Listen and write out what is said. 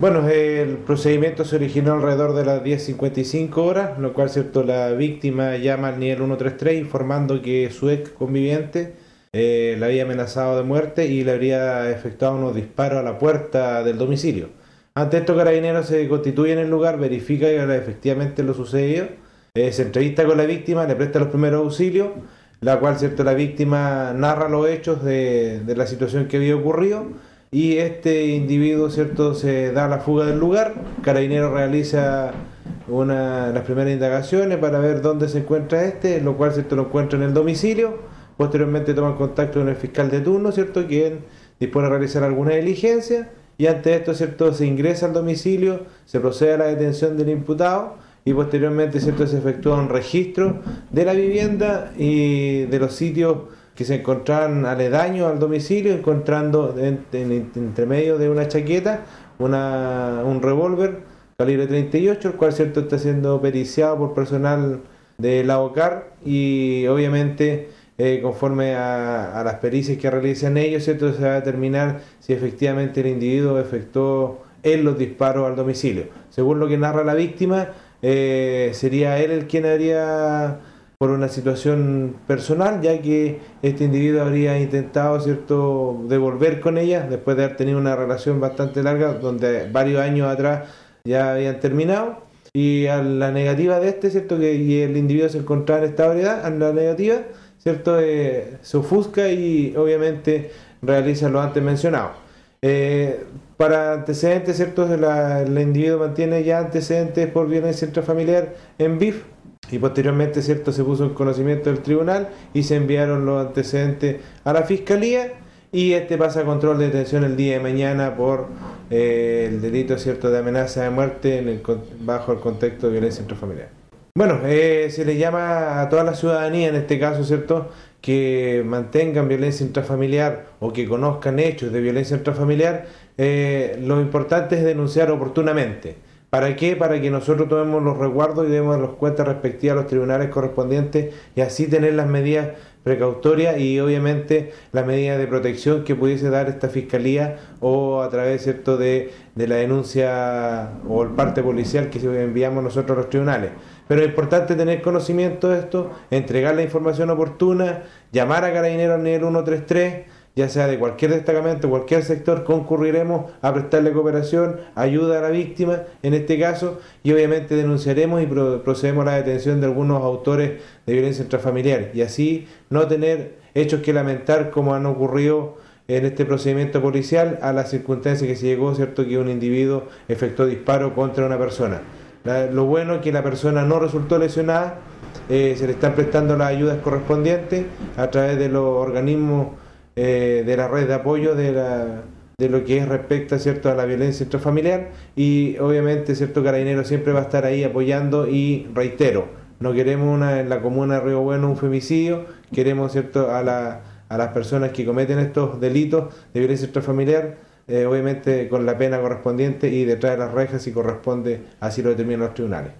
Bueno, el procedimiento se originó alrededor de las 10.55 horas, lo cual cierto la víctima llama al nivel 133 informando que su ex conviviente eh, la había amenazado de muerte y le habría efectuado unos disparos a la puerta del domicilio. Ante esto, Carabineros se constituye en el lugar, verifica que efectivamente lo sucedido, eh, se entrevista con la víctima, le presta los primeros auxilios, la cual cierto la víctima narra los hechos de, de la situación que había ocurrido y este individuo cierto se da la fuga del lugar, Carabinero realiza una, las primeras indagaciones para ver dónde se encuentra este, lo cual cierto lo encuentra en el domicilio, posteriormente toma contacto con el fiscal de turno, cierto quien dispone a realizar alguna diligencia y ante esto cierto se ingresa al domicilio, se procede a la detención del imputado y posteriormente cierto se efectúa un registro de la vivienda y de los sitios que se encontraban aledaños al domicilio, encontrando en, entre medio de una chaqueta una, un revólver calibre 38, el cual cierto está siendo periciado por personal de la OCAR y obviamente eh, conforme a, las pericias que realizan ellos, cierto se va a determinar si efectivamente el individuo efectuó él los disparos al domicilio. Según lo que narra la víctima, eh, sería él el quien habría por una situación personal, ya que este individuo habría intentado cierto devolver con ella después de haber tenido una relación bastante larga, donde varios años atrás ya habían terminado. Y a la negativa de este, ¿cierto? Que y el individuo se encontraba en esta variedad, a la negativa, ¿cierto? Eh, se ofusca y obviamente realiza lo antes mencionado. Eh, para antecedentes, ¿cierto? el individuo mantiene ya antecedentes por violencia intrafamiliar en BIF, y posteriormente cierto se puso en conocimiento del tribunal y se enviaron los antecedentes a la fiscalía y este pasa a control de detención el día de mañana por eh, el delito cierto de amenaza de muerte en el, bajo el contexto de violencia intrafamiliar. Bueno, eh, se le llama a toda la ciudadanía en este caso, ¿cierto?, que mantengan violencia intrafamiliar o que conozcan hechos de violencia intrafamiliar, eh, lo importante es denunciar oportunamente. ¿Para qué? Para que nosotros tomemos los resguardos y demos las cuentas respectivas a los tribunales correspondientes y así tener las medidas precautorias y obviamente las medidas de protección que pudiese dar esta fiscalía o a través cierto de, de la denuncia o el parte policial que enviamos nosotros a los tribunales. Pero es importante tener conocimiento de esto, entregar la información oportuna, llamar a Carabineros al nivel 133 ya sea de cualquier destacamento, cualquier sector, concurriremos a prestarle cooperación, ayuda a la víctima en este caso y obviamente denunciaremos y procedemos a la detención de algunos autores de violencia intrafamiliar y así no tener hechos que lamentar como han ocurrido en este procedimiento policial a la circunstancia que se llegó, ¿cierto?, que un individuo efectuó disparo contra una persona. lo bueno es que la persona no resultó lesionada, eh, se le están prestando las ayudas correspondientes a través de los organismos eh, de la red de apoyo de, la, de lo que es respecto ¿cierto? a la violencia intrafamiliar y obviamente cierto Carabinero siempre va a estar ahí apoyando y reitero, no queremos una, en la comuna de Río Bueno un femicidio, queremos cierto a, la, a las personas que cometen estos delitos de violencia intrafamiliar, eh, obviamente con la pena correspondiente y detrás de las rejas si corresponde, así lo determinan los tribunales.